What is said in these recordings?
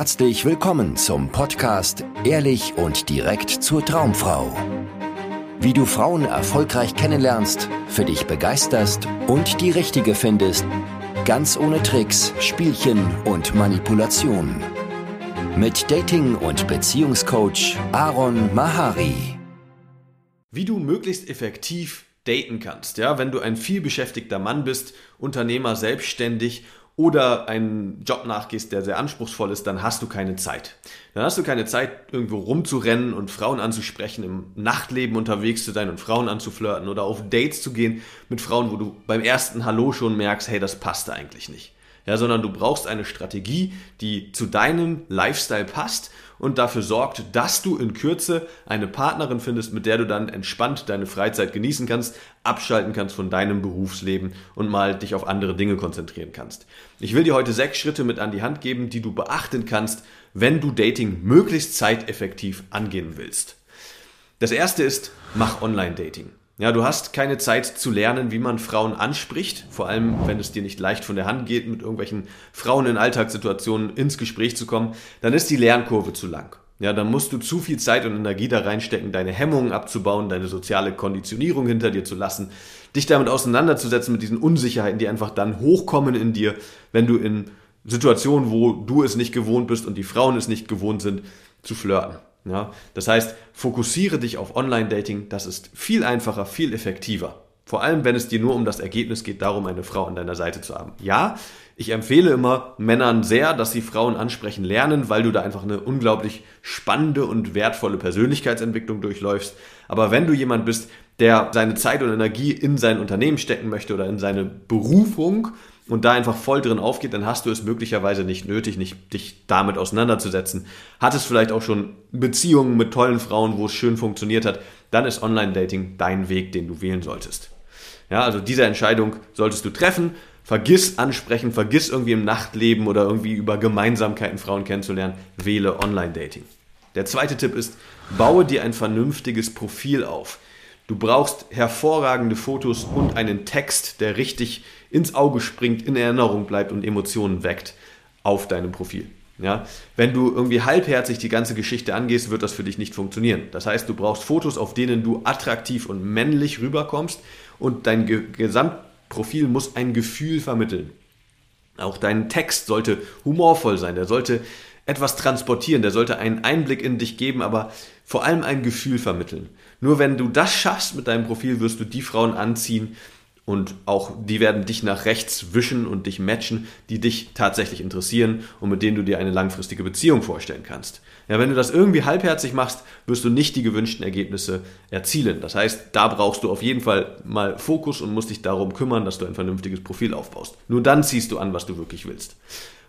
herzlich willkommen zum Podcast Ehrlich und direkt zur Traumfrau. Wie du Frauen erfolgreich kennenlernst, für dich begeisterst und die richtige findest, ganz ohne Tricks, Spielchen und Manipulation. Mit Dating- und Beziehungscoach Aaron Mahari. Wie du möglichst effektiv daten kannst, ja, wenn du ein vielbeschäftigter Mann bist, Unternehmer, selbstständig oder einen Job nachgehst, der sehr anspruchsvoll ist, dann hast du keine Zeit. Dann hast du keine Zeit, irgendwo rumzurennen und Frauen anzusprechen, im Nachtleben unterwegs zu sein und Frauen anzuflirten oder auf Dates zu gehen mit Frauen, wo du beim ersten Hallo schon merkst, hey, das passt eigentlich nicht ja, sondern du brauchst eine Strategie, die zu deinem Lifestyle passt und dafür sorgt, dass du in Kürze eine Partnerin findest, mit der du dann entspannt deine Freizeit genießen kannst, abschalten kannst von deinem Berufsleben und mal dich auf andere Dinge konzentrieren kannst. Ich will dir heute sechs Schritte mit an die Hand geben, die du beachten kannst, wenn du Dating möglichst zeiteffektiv angehen willst. Das erste ist, mach Online-Dating. Ja, du hast keine Zeit zu lernen, wie man Frauen anspricht, vor allem wenn es dir nicht leicht von der Hand geht, mit irgendwelchen Frauen in Alltagssituationen ins Gespräch zu kommen, dann ist die Lernkurve zu lang. Ja, dann musst du zu viel Zeit und Energie da reinstecken, deine Hemmungen abzubauen, deine soziale Konditionierung hinter dir zu lassen, dich damit auseinanderzusetzen mit diesen Unsicherheiten, die einfach dann hochkommen in dir, wenn du in Situationen, wo du es nicht gewohnt bist und die Frauen es nicht gewohnt sind, zu flirten. Ja, das heißt, fokussiere dich auf Online-Dating, das ist viel einfacher, viel effektiver. Vor allem, wenn es dir nur um das Ergebnis geht, darum eine Frau an deiner Seite zu haben. Ja, ich empfehle immer Männern sehr, dass sie Frauen ansprechen lernen, weil du da einfach eine unglaublich spannende und wertvolle Persönlichkeitsentwicklung durchläufst. Aber wenn du jemand bist, der seine Zeit und Energie in sein Unternehmen stecken möchte oder in seine Berufung, und da einfach voll drin aufgeht, dann hast du es möglicherweise nicht nötig, nicht dich damit auseinanderzusetzen. Hattest vielleicht auch schon Beziehungen mit tollen Frauen, wo es schön funktioniert hat, dann ist Online-Dating dein Weg, den du wählen solltest. Ja, also diese Entscheidung solltest du treffen. Vergiss ansprechen, vergiss irgendwie im Nachtleben oder irgendwie über Gemeinsamkeiten Frauen kennenzulernen. Wähle Online-Dating. Der zweite Tipp ist, baue dir ein vernünftiges Profil auf. Du brauchst hervorragende Fotos und einen Text, der richtig ins Auge springt, in Erinnerung bleibt und Emotionen weckt auf deinem Profil. Ja, wenn du irgendwie halbherzig die ganze Geschichte angehst, wird das für dich nicht funktionieren. Das heißt, du brauchst Fotos, auf denen du attraktiv und männlich rüberkommst und dein Ge Gesamtprofil muss ein Gefühl vermitteln. Auch dein Text sollte humorvoll sein, der sollte etwas transportieren, der sollte einen Einblick in dich geben, aber vor allem ein Gefühl vermitteln. Nur wenn du das schaffst mit deinem Profil, wirst du die Frauen anziehen, und auch die werden dich nach rechts wischen und dich matchen, die dich tatsächlich interessieren und mit denen du dir eine langfristige Beziehung vorstellen kannst. Ja, wenn du das irgendwie halbherzig machst, wirst du nicht die gewünschten Ergebnisse erzielen. Das heißt, da brauchst du auf jeden Fall mal Fokus und musst dich darum kümmern, dass du ein vernünftiges Profil aufbaust. Nur dann ziehst du an, was du wirklich willst.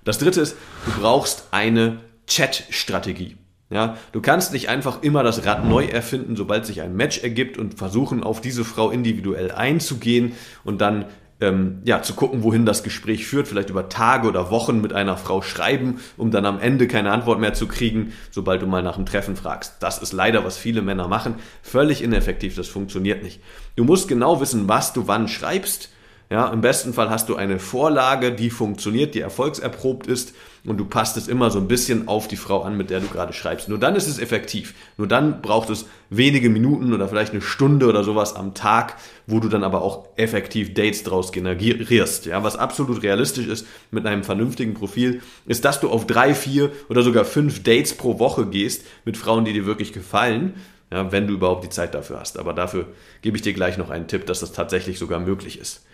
Das dritte ist, du brauchst eine Chat-Strategie. Ja, du kannst nicht einfach immer das Rad neu erfinden, sobald sich ein Match ergibt und versuchen, auf diese Frau individuell einzugehen und dann ähm, ja, zu gucken, wohin das Gespräch führt, vielleicht über Tage oder Wochen mit einer Frau schreiben, um dann am Ende keine Antwort mehr zu kriegen, sobald du mal nach einem Treffen fragst. Das ist leider, was viele Männer machen. Völlig ineffektiv, das funktioniert nicht. Du musst genau wissen, was du wann schreibst ja, im besten Fall hast du eine Vorlage, die funktioniert, die erfolgserprobt ist und du passt es immer so ein bisschen auf die Frau an, mit der du gerade schreibst. Nur dann ist es effektiv. Nur dann braucht es wenige Minuten oder vielleicht eine Stunde oder sowas am Tag, wo du dann aber auch effektiv Dates draus generierst. Ja, was absolut realistisch ist mit einem vernünftigen Profil, ist, dass du auf drei, vier oder sogar fünf Dates pro Woche gehst mit Frauen, die dir wirklich gefallen. Ja, wenn du überhaupt die Zeit dafür hast. Aber dafür gebe ich dir gleich noch einen Tipp, dass das tatsächlich sogar möglich ist.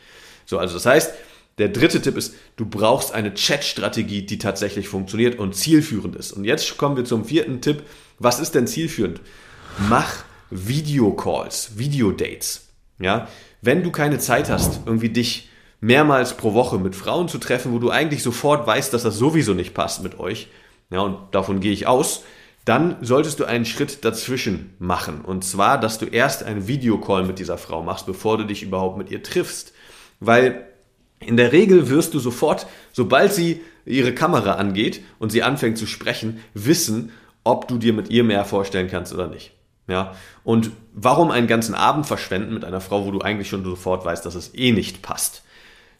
So, also das heißt, der dritte Tipp ist, du brauchst eine Chat-Strategie, die tatsächlich funktioniert und zielführend ist. Und jetzt kommen wir zum vierten Tipp. Was ist denn zielführend? Mach Videocalls, Videodates. Ja, wenn du keine Zeit hast, irgendwie dich mehrmals pro Woche mit Frauen zu treffen, wo du eigentlich sofort weißt, dass das sowieso nicht passt mit euch, ja, und davon gehe ich aus, dann solltest du einen Schritt dazwischen machen. Und zwar, dass du erst einen Videocall mit dieser Frau machst, bevor du dich überhaupt mit ihr triffst. Weil in der Regel wirst du sofort, sobald sie ihre Kamera angeht und sie anfängt zu sprechen, wissen, ob du dir mit ihr mehr vorstellen kannst oder nicht. Ja, und warum einen ganzen Abend verschwenden mit einer Frau, wo du eigentlich schon sofort weißt, dass es eh nicht passt?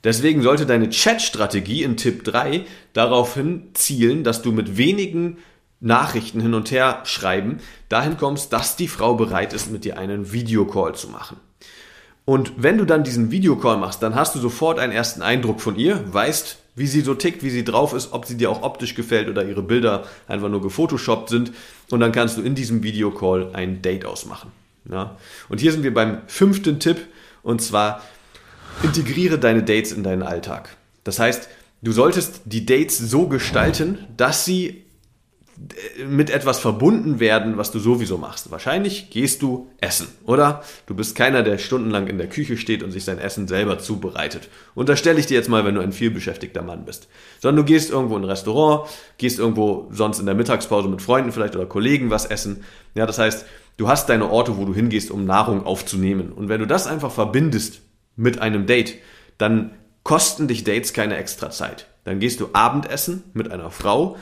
Deswegen sollte deine Chat-Strategie in Tipp 3 daraufhin zielen, dass du mit wenigen Nachrichten hin und her schreiben dahin kommst, dass die Frau bereit ist, mit dir einen Videocall zu machen. Und wenn du dann diesen Videocall machst, dann hast du sofort einen ersten Eindruck von ihr, weißt, wie sie so tickt, wie sie drauf ist, ob sie dir auch optisch gefällt oder ihre Bilder einfach nur gefotoshoppt sind. Und dann kannst du in diesem Videocall ein Date ausmachen. Ja? Und hier sind wir beim fünften Tipp, und zwar integriere deine Dates in deinen Alltag. Das heißt, du solltest die Dates so gestalten, dass sie mit etwas verbunden werden, was du sowieso machst. Wahrscheinlich gehst du essen, oder? Du bist keiner, der stundenlang in der Küche steht und sich sein Essen selber zubereitet. Unterstelle ich dir jetzt mal, wenn du ein vielbeschäftigter Mann bist. Sondern du gehst irgendwo in ein Restaurant, gehst irgendwo sonst in der Mittagspause mit Freunden vielleicht oder Kollegen was essen. Ja, das heißt, du hast deine Orte, wo du hingehst, um Nahrung aufzunehmen. Und wenn du das einfach verbindest mit einem Date, dann kosten dich Dates keine extra Zeit. Dann gehst du Abendessen mit einer Frau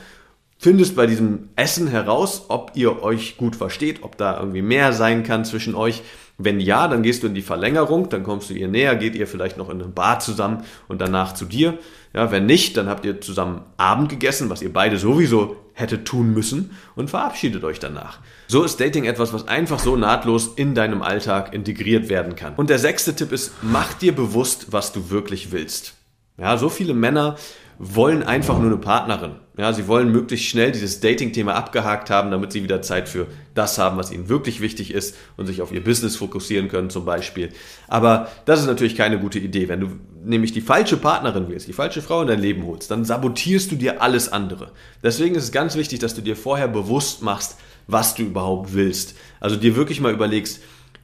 findest bei diesem Essen heraus, ob ihr euch gut versteht, ob da irgendwie mehr sein kann zwischen euch. Wenn ja, dann gehst du in die Verlängerung, dann kommst du ihr näher, geht ihr vielleicht noch in eine Bar zusammen und danach zu dir. Ja, wenn nicht, dann habt ihr zusammen Abend gegessen, was ihr beide sowieso hättet tun müssen und verabschiedet euch danach. So ist Dating etwas, was einfach so nahtlos in deinem Alltag integriert werden kann. Und der sechste Tipp ist, mach dir bewusst, was du wirklich willst. Ja, so viele Männer wollen einfach nur eine Partnerin. Ja, sie wollen möglichst schnell dieses Dating-Thema abgehakt haben, damit sie wieder Zeit für das haben, was ihnen wirklich wichtig ist und sich auf ihr Business fokussieren können zum Beispiel. Aber das ist natürlich keine gute Idee. Wenn du nämlich die falsche Partnerin willst, die falsche Frau in dein Leben holst, dann sabotierst du dir alles andere. Deswegen ist es ganz wichtig, dass du dir vorher bewusst machst, was du überhaupt willst. Also dir wirklich mal überlegst,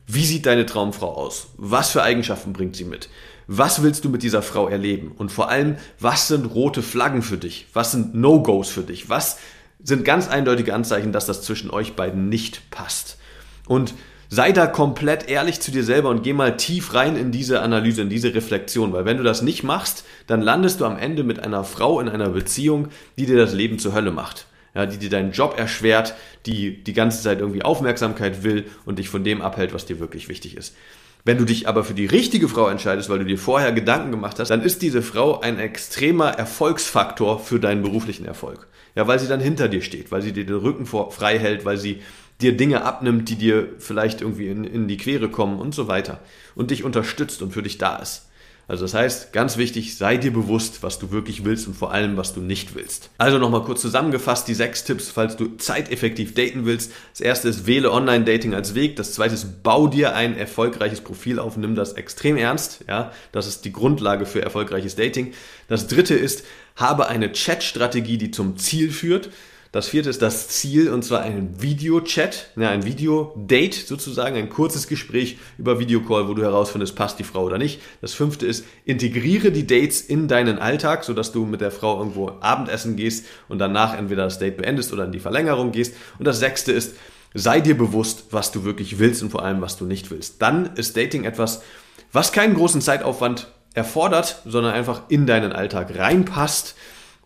wie sieht deine Traumfrau aus? Was für Eigenschaften bringt sie mit? Was willst du mit dieser Frau erleben? Und vor allem, was sind rote Flaggen für dich? Was sind No-Gos für dich? Was sind ganz eindeutige Anzeichen, dass das zwischen euch beiden nicht passt? Und sei da komplett ehrlich zu dir selber und geh mal tief rein in diese Analyse, in diese Reflexion, weil wenn du das nicht machst, dann landest du am Ende mit einer Frau in einer Beziehung, die dir das Leben zur Hölle macht. Ja, die dir deinen Job erschwert, die die ganze Zeit irgendwie Aufmerksamkeit will und dich von dem abhält, was dir wirklich wichtig ist. Wenn du dich aber für die richtige Frau entscheidest, weil du dir vorher Gedanken gemacht hast, dann ist diese Frau ein extremer Erfolgsfaktor für deinen beruflichen Erfolg. Ja, weil sie dann hinter dir steht, weil sie dir den Rücken frei hält, weil sie dir Dinge abnimmt, die dir vielleicht irgendwie in, in die Quere kommen und so weiter. Und dich unterstützt und für dich da ist. Also das heißt, ganz wichtig, sei dir bewusst, was du wirklich willst und vor allem, was du nicht willst. Also nochmal kurz zusammengefasst, die sechs Tipps, falls du zeiteffektiv daten willst. Das erste ist, wähle Online-Dating als Weg. Das zweite ist, bau dir ein erfolgreiches Profil auf, nimm das extrem ernst. Ja, das ist die Grundlage für erfolgreiches Dating. Das dritte ist, habe eine Chat-Strategie, die zum Ziel führt. Das vierte ist das Ziel, und zwar ein Videochat, ja, ein Videodate sozusagen, ein kurzes Gespräch über Videocall, wo du herausfindest, passt die Frau oder nicht. Das fünfte ist, integriere die Dates in deinen Alltag, sodass du mit der Frau irgendwo Abendessen gehst und danach entweder das Date beendest oder in die Verlängerung gehst. Und das sechste ist, sei dir bewusst, was du wirklich willst und vor allem, was du nicht willst. Dann ist Dating etwas, was keinen großen Zeitaufwand erfordert, sondern einfach in deinen Alltag reinpasst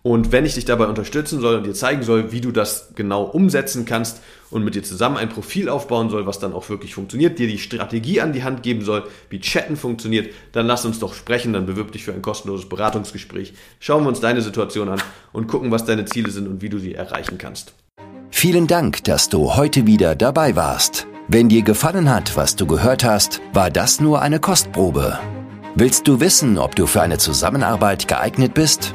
und wenn ich dich dabei unterstützen soll und dir zeigen soll, wie du das genau umsetzen kannst und mit dir zusammen ein Profil aufbauen soll, was dann auch wirklich funktioniert, dir die Strategie an die Hand geben soll, wie Chatten funktioniert, dann lass uns doch sprechen, dann bewirb dich für ein kostenloses Beratungsgespräch. Schauen wir uns deine Situation an und gucken, was deine Ziele sind und wie du sie erreichen kannst. Vielen Dank, dass du heute wieder dabei warst. Wenn dir gefallen hat, was du gehört hast, war das nur eine Kostprobe. Willst du wissen, ob du für eine Zusammenarbeit geeignet bist?